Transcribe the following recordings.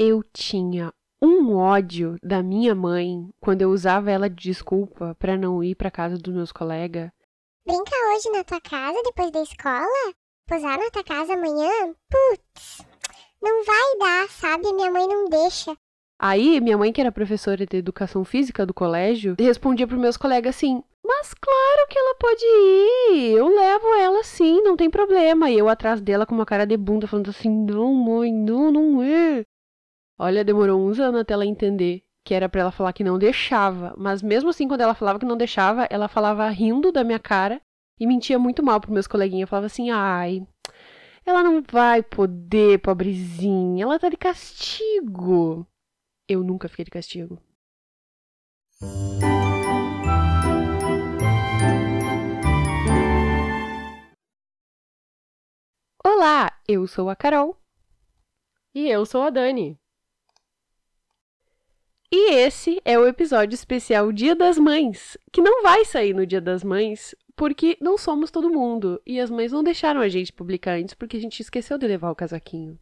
Eu tinha um ódio da minha mãe quando eu usava ela de desculpa para não ir para casa dos meus colegas. Brinca hoje na tua casa depois da escola? Posar na tua casa amanhã? Putz, não vai dar, sabe? Minha mãe não deixa. Aí, minha mãe, que era professora de educação física do colégio, respondia para meus colegas assim: Mas claro que ela pode ir, eu levo ela sim, não tem problema. E eu atrás dela com uma cara de bunda, falando assim: Não, mãe, não, não é. Olha, demorou uns anos até ela entender que era para ela falar que não deixava. Mas mesmo assim, quando ela falava que não deixava, ela falava rindo da minha cara e mentia muito mal pros meus coleguinhas. Eu falava assim: Ai, ela não vai poder, pobrezinha, ela tá de castigo. Eu nunca fiquei de castigo. Olá, eu sou a Carol. E eu sou a Dani. E esse é o episódio especial Dia das Mães, que não vai sair no Dia das Mães, porque não somos todo mundo, e as mães não deixaram a gente publicar antes porque a gente esqueceu de levar o casaquinho.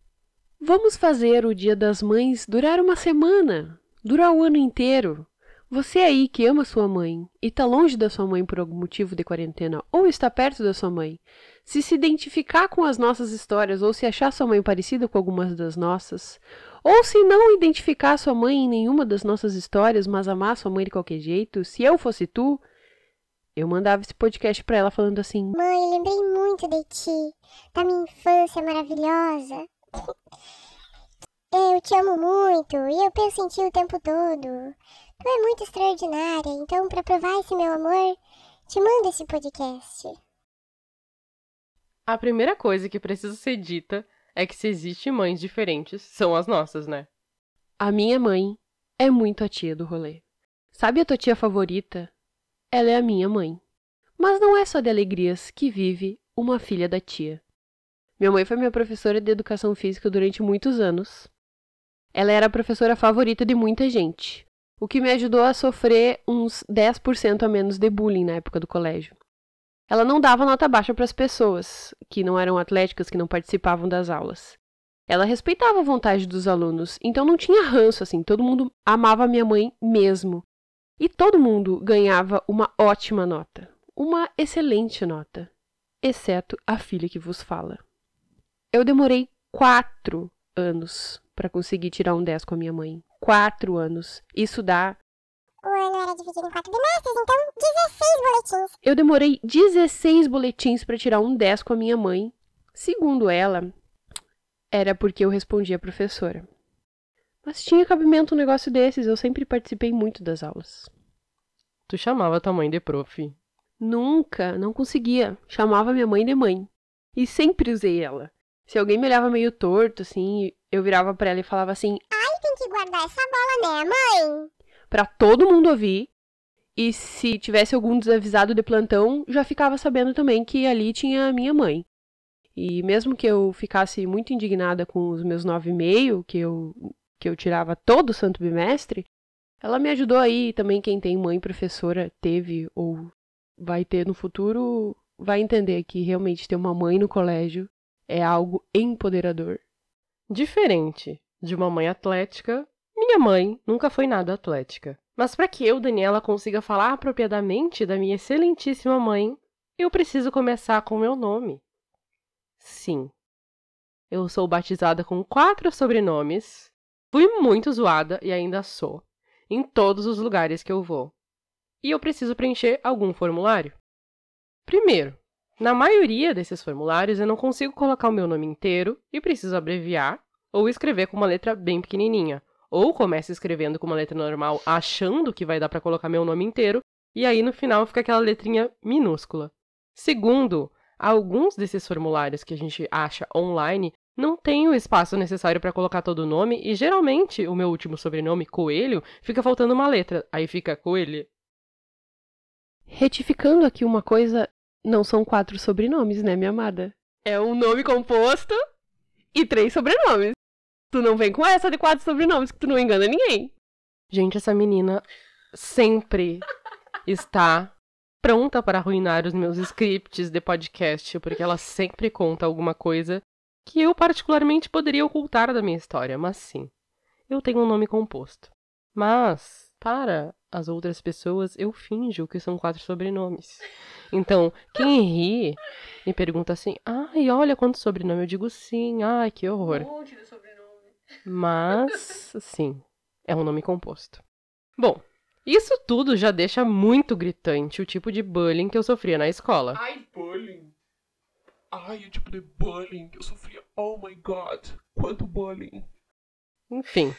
Vamos fazer o Dia das Mães durar uma semana, durar o ano inteiro. Você aí que ama sua mãe e está longe da sua mãe por algum motivo de quarentena ou está perto da sua mãe, se se identificar com as nossas histórias ou se achar sua mãe parecida com algumas das nossas, ou se não identificar sua mãe em nenhuma das nossas histórias, mas amar sua mãe de qualquer jeito, se eu fosse tu, eu mandava esse podcast para ela falando assim: Mãe, lembrei muito de ti, da minha infância maravilhosa. Eu te amo muito e eu penso em ti o tempo todo. Tu é muito extraordinária, então, para provar esse meu amor, te mando esse podcast. A primeira coisa que precisa ser dita é que se existem mães diferentes, são as nossas, né? A minha mãe é muito a tia do rolê. Sabe a tua tia favorita? Ela é a minha mãe. Mas não é só de alegrias que vive uma filha da tia. Minha mãe foi minha professora de educação física durante muitos anos. Ela era a professora favorita de muita gente, o que me ajudou a sofrer uns 10% a menos de bullying na época do colégio. Ela não dava nota baixa para as pessoas que não eram atléticas, que não participavam das aulas. Ela respeitava a vontade dos alunos, então não tinha ranço assim, todo mundo amava minha mãe mesmo. E todo mundo ganhava uma ótima nota, uma excelente nota, exceto a filha que vos fala. Eu demorei quatro anos para conseguir tirar um 10 com a minha mãe. Quatro anos. Isso dá. Dividido em quatro bimestres, então 16 boletins. Eu demorei 16 boletins para tirar um 10 com a minha mãe. Segundo ela, era porque eu respondia a professora. Mas tinha cabimento um negócio desses, eu sempre participei muito das aulas. Tu chamava tua mãe de prof. Nunca, não conseguia. Chamava minha mãe de mãe. E sempre usei ela. Se alguém me olhava meio torto, assim, eu virava pra ela e falava assim: Ai, tem que guardar essa bola, né, mãe? Pra todo mundo ouvir. E se tivesse algum desavisado de plantão, já ficava sabendo também que ali tinha a minha mãe. E mesmo que eu ficasse muito indignada com os meus nove e meio, que eu, que eu tirava todo o santo bimestre, ela me ajudou aí. Também quem tem mãe professora teve ou vai ter no futuro, vai entender que realmente ter uma mãe no colégio é algo empoderador. Diferente de uma mãe atlética, minha mãe nunca foi nada atlética. Mas para que eu, Daniela, consiga falar apropriadamente da minha excelentíssima mãe, eu preciso começar com meu nome. Sim, eu sou batizada com quatro sobrenomes, fui muito zoada e ainda sou, em todos os lugares que eu vou. E eu preciso preencher algum formulário. Primeiro, na maioria desses formulários, eu não consigo colocar o meu nome inteiro e preciso abreviar ou escrever com uma letra bem pequenininha. Ou começo escrevendo com uma letra normal, achando que vai dar para colocar meu nome inteiro, e aí no final fica aquela letrinha minúscula. Segundo, alguns desses formulários que a gente acha online não tem o espaço necessário para colocar todo o nome, e geralmente o meu último sobrenome, Coelho, fica faltando uma letra, aí fica Coelho. Retificando aqui uma coisa, não são quatro sobrenomes, né, minha amada? É um nome composto e três sobrenomes. Tu não vem com essa de quatro sobrenomes que tu não engana ninguém. Gente, essa menina sempre está pronta para arruinar os meus scripts de podcast, porque ela sempre conta alguma coisa que eu particularmente poderia ocultar da minha história, mas sim. eu tenho um nome composto. Mas, para as outras pessoas, eu finjo que são quatro sobrenomes. Então, quem ri me pergunta assim: ai, olha quanto sobrenome. Eu digo sim, ai, que horror. Um monte de sobrenome. Mas, sim, é um nome composto. Bom, isso tudo já deixa muito gritante o tipo de bullying que eu sofria na escola. Ai, bullying. Ai, o tipo de bullying que eu sofria. Oh my god, quanto bullying. Enfim,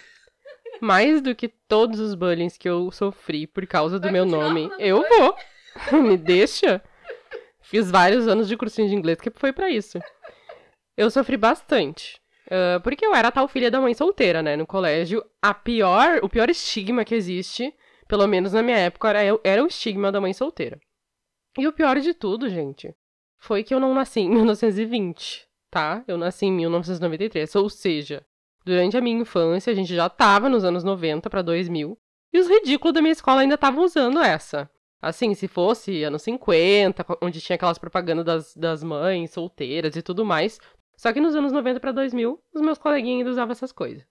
mais do que todos os bullying que eu sofri por causa do Vai meu nome, eu vou. Me deixa. Fiz vários anos de cursinho de inglês que foi pra isso. Eu sofri bastante. Ah, porque eu era a tal filha da mãe solteira, né? No colégio, a pior, o pior estigma que existe, pelo menos na minha época, era, era o estigma da mãe solteira. E o pior de tudo, gente, foi que eu não nasci em 1920, tá? Eu nasci em 1993, ou seja, Durante a minha infância, a gente já tava nos anos 90 pra 2000, e os ridículos da minha escola ainda estavam usando essa. Assim, se fosse anos 50, co- onde tinha aquelas propagandas das, das mães solteiras e tudo mais. Só que nos anos 90 pra 2000, os meus coleguinhas ainda usavam essas coisas.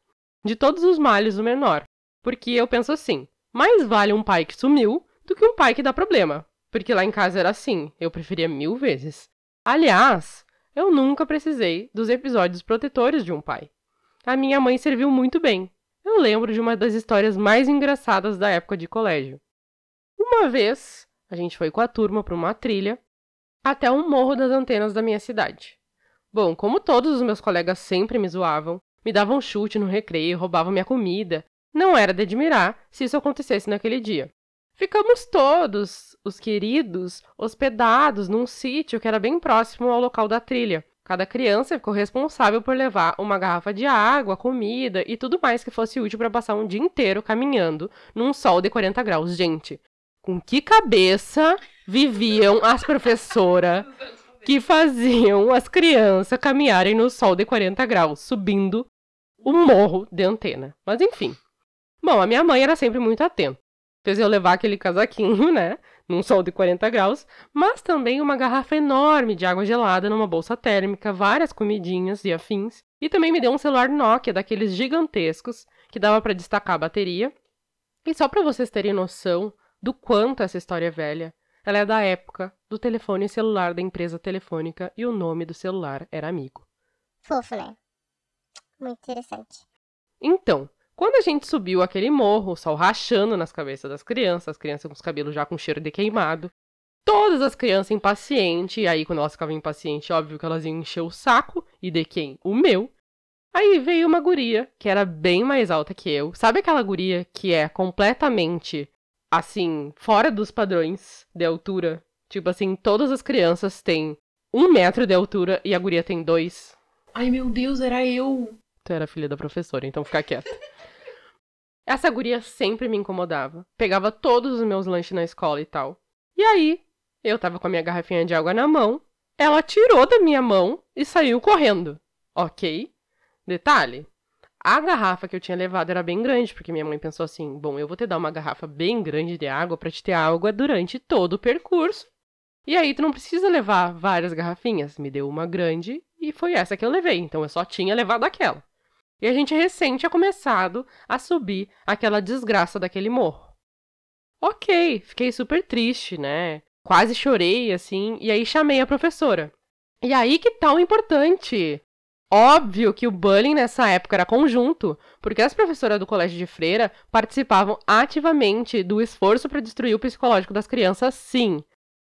De todos os males, o menor. Porque eu penso assim: mais vale um pai que sumiu do que um pai que dá problema. Porque lá em casa era assim, eu preferia mil vezes. Aliás, eu nunca precisei dos episódios protetores de um pai a minha mãe serviu muito bem. Eu lembro de uma das histórias mais engraçadas da época de colégio. Uma vez, a gente foi com a turma para uma trilha até um morro das antenas da minha cidade. Bom, como todos os meus colegas sempre me zoavam, me davam chute no recreio, roubavam minha comida, não era de admirar se isso acontecesse naquele dia. Ficamos todos, os queridos, hospedados num sítio que era bem próximo ao local da trilha. Cada criança ficou responsável por levar uma garrafa de água, comida e tudo mais que fosse útil para passar um dia inteiro caminhando num sol de 40 graus. Gente, com que cabeça viviam as professoras que faziam as crianças caminharem no sol de 40 graus, subindo o morro de antena? Mas enfim. Bom, a minha mãe era sempre muito atenta. Fez eu levar aquele casaquinho, né? Num sol de 40 graus, mas também uma garrafa enorme de água gelada numa bolsa térmica, várias comidinhas e afins, e também me deu um celular Nokia daqueles gigantescos que dava para destacar a bateria. E só para vocês terem noção do quanto essa história é velha, ela é da época do telefone celular da empresa telefônica e o nome do celular era Amigo. Fofo, né? Muito interessante. Então, quando a gente subiu aquele morro, o sol rachando nas cabeças das crianças, as crianças com os cabelos já com cheiro de queimado, todas as crianças impacientes, e aí quando elas ficavam impacientes, óbvio que elas iam encher o saco, e de quem? O meu. Aí veio uma guria, que era bem mais alta que eu. Sabe aquela guria que é completamente, assim, fora dos padrões de altura? Tipo assim, todas as crianças têm um metro de altura e a guria tem dois. Ai, meu Deus, era eu. Tu era filha da professora, então fica quieta. Essa guria sempre me incomodava. Pegava todos os meus lanches na escola e tal. E aí, eu tava com a minha garrafinha de água na mão. Ela tirou da minha mão e saiu correndo. Ok? Detalhe: a garrafa que eu tinha levado era bem grande, porque minha mãe pensou assim: bom, eu vou te dar uma garrafa bem grande de água pra te ter água durante todo o percurso. E aí tu não precisa levar várias garrafinhas. Me deu uma grande e foi essa que eu levei. Então eu só tinha levado aquela. E a gente recente tinha começado a subir aquela desgraça daquele morro. Ok, fiquei super triste, né? Quase chorei, assim, e aí chamei a professora. E aí que tá o importante. Óbvio que o bullying nessa época era conjunto, porque as professoras do colégio de freira participavam ativamente do esforço para destruir o psicológico das crianças, sim.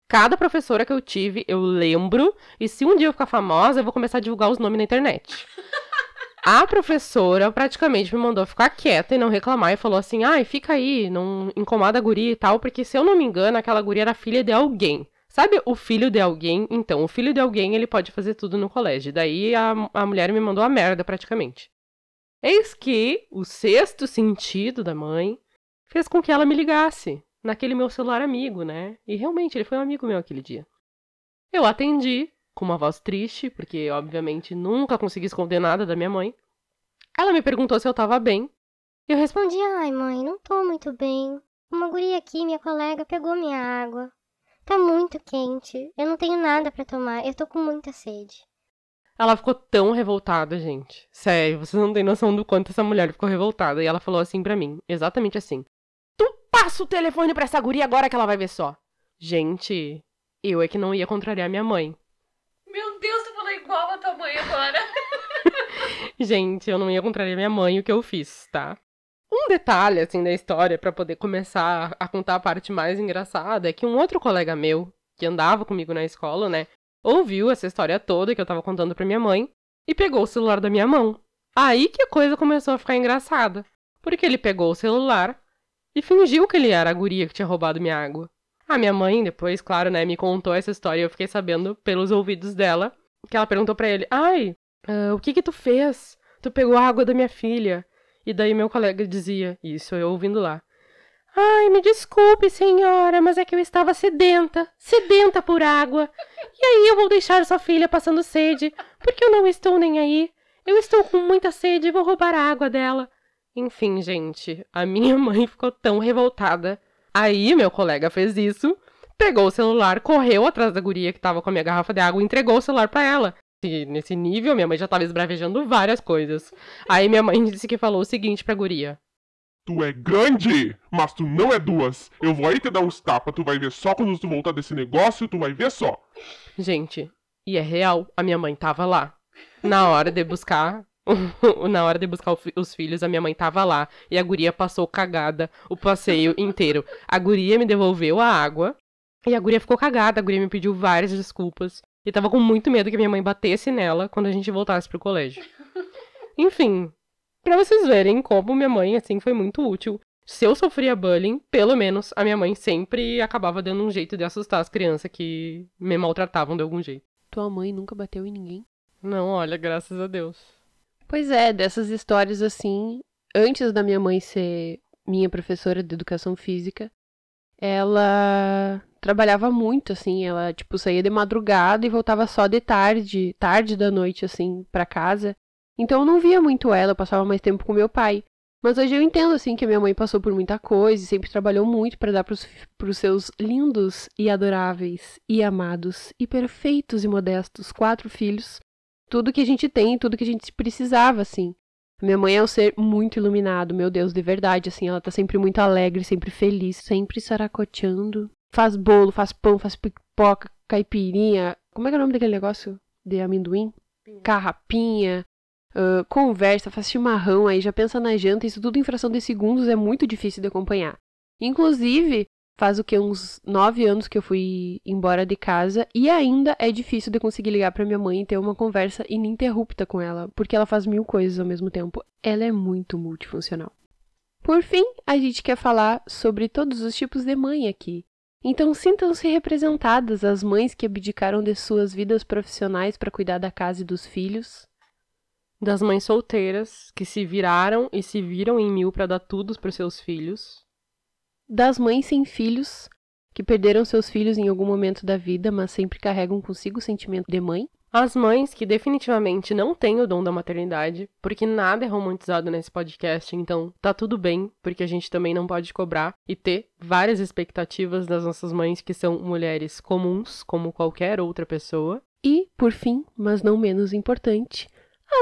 Cada professora que eu tive, eu lembro, e se um dia eu ficar famosa, eu vou começar a divulgar os nomes na internet. A professora praticamente me mandou ficar quieta e não reclamar e falou assim: ai, fica aí, não incomoda a guria e tal, porque se eu não me engano, aquela guria era filha de alguém. Sabe o filho de alguém? Então, o filho de alguém ele pode fazer tudo no colégio. Daí a, a mulher me mandou a merda praticamente. Eis que o sexto sentido da mãe fez com que ela me ligasse naquele meu celular amigo, né? E realmente ele foi um amigo meu aquele dia. Eu atendi com uma voz triste, porque obviamente nunca consegui esconder nada da minha mãe. Ela me perguntou se eu tava bem. E eu respondi: ai mãe, não tô muito bem. Uma guria aqui, minha colega, pegou minha água. Tá muito quente. Eu não tenho nada pra tomar. Eu tô com muita sede. Ela ficou tão revoltada, gente. Sério, vocês não têm noção do quanto essa mulher ficou revoltada. E ela falou assim pra mim, exatamente assim: Tu passa o telefone pra essa guria agora que ela vai ver só. Gente, eu é que não ia contrariar minha mãe. Meu Deus, tu falou igual a tua mãe agora. Gente, eu não ia contrariar minha mãe o que eu fiz, tá? Um detalhe, assim, da história, para poder começar a contar a parte mais engraçada, é que um outro colega meu, que andava comigo na escola, né, ouviu essa história toda que eu tava contando pra minha mãe e pegou o celular da minha mão. Aí que a coisa começou a ficar engraçada, porque ele pegou o celular e fingiu que ele era a guria que tinha roubado minha água. A minha mãe, depois, claro, né, me contou essa história e eu fiquei sabendo pelos ouvidos dela que ela perguntou para ele: Ai, uh, o que que tu fez? Tu pegou a água da minha filha. E daí meu colega dizia, isso eu ouvindo lá. Ai, me desculpe, senhora, mas é que eu estava sedenta, sedenta por água. E aí eu vou deixar sua filha passando sede, porque eu não estou nem aí. Eu estou com muita sede e vou roubar a água dela. Enfim, gente, a minha mãe ficou tão revoltada. Aí meu colega fez isso, pegou o celular, correu atrás da guria que estava com a minha garrafa de água e entregou o celular para ela nesse nível, minha mãe já tava esbravejando várias coisas. Aí minha mãe disse que falou o seguinte pra guria. Tu é grande, mas tu não é duas. Eu vou aí te dar uns tapas, tu vai ver só quando tu voltar desse negócio, tu vai ver só. Gente, e é real, a minha mãe tava lá. Na hora de buscar na hora de buscar os filhos, a minha mãe tava lá e a guria passou cagada o passeio inteiro. A guria me devolveu a água e a guria ficou cagada. A guria me pediu várias desculpas. E tava com muito medo que minha mãe batesse nela quando a gente voltasse pro colégio. Enfim, para vocês verem como minha mãe, assim, foi muito útil. Se eu sofria bullying, pelo menos a minha mãe sempre acabava dando um jeito de assustar as crianças que me maltratavam de algum jeito. Tua mãe nunca bateu em ninguém? Não, olha, graças a Deus. Pois é, dessas histórias assim, antes da minha mãe ser minha professora de educação física, ela trabalhava muito, assim, ela, tipo, saía de madrugada e voltava só de tarde, tarde da noite, assim, para casa. Então eu não via muito ela, eu passava mais tempo com meu pai. Mas hoje eu entendo, assim, que minha mãe passou por muita coisa e sempre trabalhou muito para dar pros, pros seus lindos e adoráveis e amados e perfeitos e modestos quatro filhos tudo que a gente tem, tudo que a gente precisava, assim. Minha mãe é um ser muito iluminado, meu Deus, de verdade, assim, ela tá sempre muito alegre, sempre feliz, sempre saracoteando. Faz bolo, faz pão, faz pipoca, caipirinha. Como é que é o nome daquele negócio de amendoim? Carrapinha. Uh, conversa, faz chimarrão, aí já pensa na janta, isso tudo em fração de segundos é muito difícil de acompanhar. Inclusive, faz o que uns nove anos que eu fui embora de casa e ainda é difícil de conseguir ligar para minha mãe e ter uma conversa ininterrupta com ela, porque ela faz mil coisas ao mesmo tempo. Ela é muito multifuncional. Por fim, a gente quer falar sobre todos os tipos de mãe aqui. Então sintam-se representadas as mães que abdicaram de suas vidas profissionais para cuidar da casa e dos filhos, das mães solteiras que se viraram e se viram em mil para dar tudo para seus filhos, das mães sem filhos, que perderam seus filhos em algum momento da vida, mas sempre carregam consigo o sentimento de mãe. As mães que definitivamente não têm o dom da maternidade, porque nada é romantizado nesse podcast, então tá tudo bem, porque a gente também não pode cobrar e ter várias expectativas das nossas mães que são mulheres comuns, como qualquer outra pessoa. E, por fim, mas não menos importante,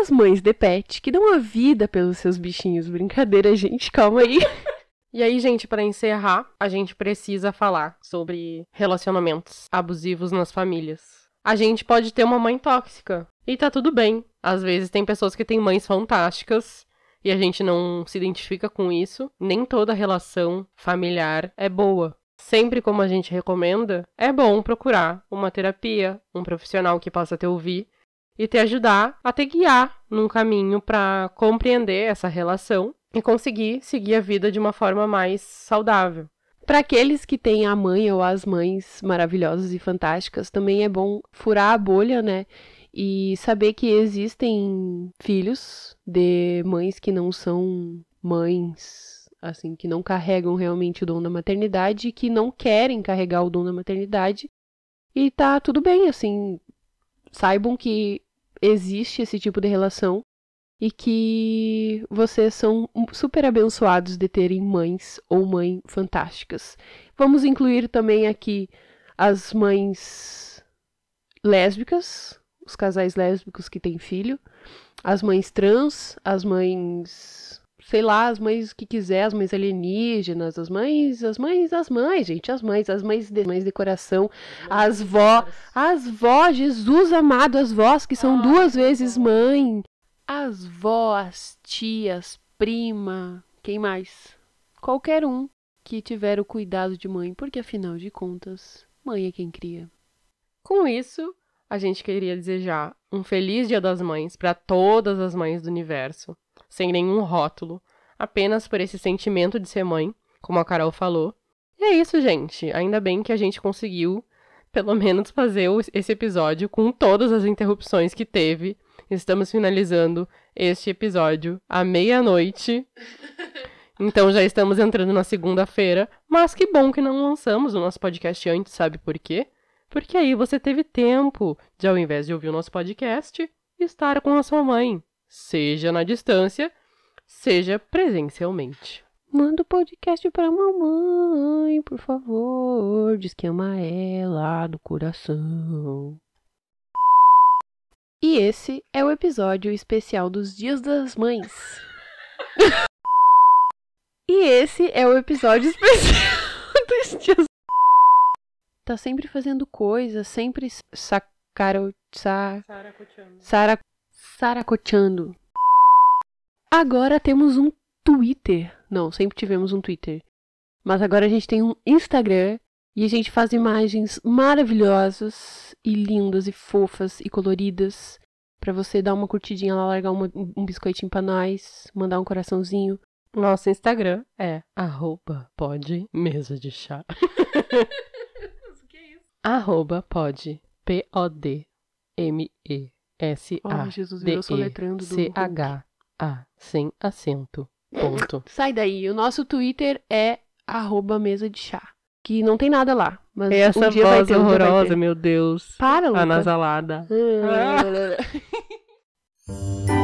as mães de pet que dão a vida pelos seus bichinhos. Brincadeira, gente, calma aí. E aí, gente, para encerrar, a gente precisa falar sobre relacionamentos abusivos nas famílias. A gente pode ter uma mãe tóxica e tá tudo bem. Às vezes tem pessoas que têm mães fantásticas e a gente não se identifica com isso. Nem toda relação familiar é boa. Sempre como a gente recomenda, é bom procurar uma terapia, um profissional que possa te ouvir e te ajudar a te guiar num caminho para compreender essa relação e conseguir seguir a vida de uma forma mais saudável. Para aqueles que têm a mãe ou as mães maravilhosas e fantásticas, também é bom furar a bolha, né? E saber que existem filhos de mães que não são mães, assim, que não carregam realmente o dom da maternidade, que não querem carregar o dom da maternidade. E tá tudo bem, assim. Saibam que existe esse tipo de relação e que vocês são super abençoados de terem mães ou mães fantásticas. Vamos incluir também aqui as mães lésbicas, os casais lésbicos que têm filho, as mães trans, as mães, sei lá, as mães que quiser, as mães alienígenas, as mães, as mães, as mães, gente, as mães, as mães de, mães de coração, as vó, as vó, Jesus amado, as vós que são duas vezes mãe, as vós, tias, prima, quem mais? Qualquer um que tiver o cuidado de mãe, porque afinal de contas, mãe é quem cria. Com isso, a gente queria desejar um feliz Dia das Mães para todas as mães do universo, sem nenhum rótulo, apenas por esse sentimento de ser mãe, como a Carol falou. E é isso, gente. Ainda bem que a gente conseguiu, pelo menos, fazer esse episódio com todas as interrupções que teve. Estamos finalizando este episódio à meia-noite. Então já estamos entrando na segunda-feira, mas que bom que não lançamos o nosso podcast antes, sabe por quê? Porque aí você teve tempo de, ao invés de ouvir o nosso podcast, estar com a sua mãe, seja na distância, seja presencialmente. Manda o podcast pra mamãe, por favor. Diz que ama ela do coração. E esse é o episódio especial dos Dias das Mães. e esse é o episódio especial dos Dias tá sempre fazendo coisas, sempre sacaro, sa, sara, saracoteando. Agora temos um Twitter. Não, sempre tivemos um Twitter. Mas agora a gente tem um Instagram e a gente faz imagens maravilhosas e lindas e fofas e coloridas para você dar uma curtidinha lá, largar uma, um biscoitinho pra nós, mandar um coraçãozinho. Nosso Instagram é arroba pode mesa de chá. arroba pode, P-O-D, M-E-S-A, oh, Jesus, virou soletrando do C-H-A, sem acento, ponto. Sai daí, o nosso Twitter é arroba mesa de chá, que não tem nada lá. Mas Essa um dia voz vai ter, um horrorosa, ter. meu Deus. Para, Luca. Anasalada. Ah.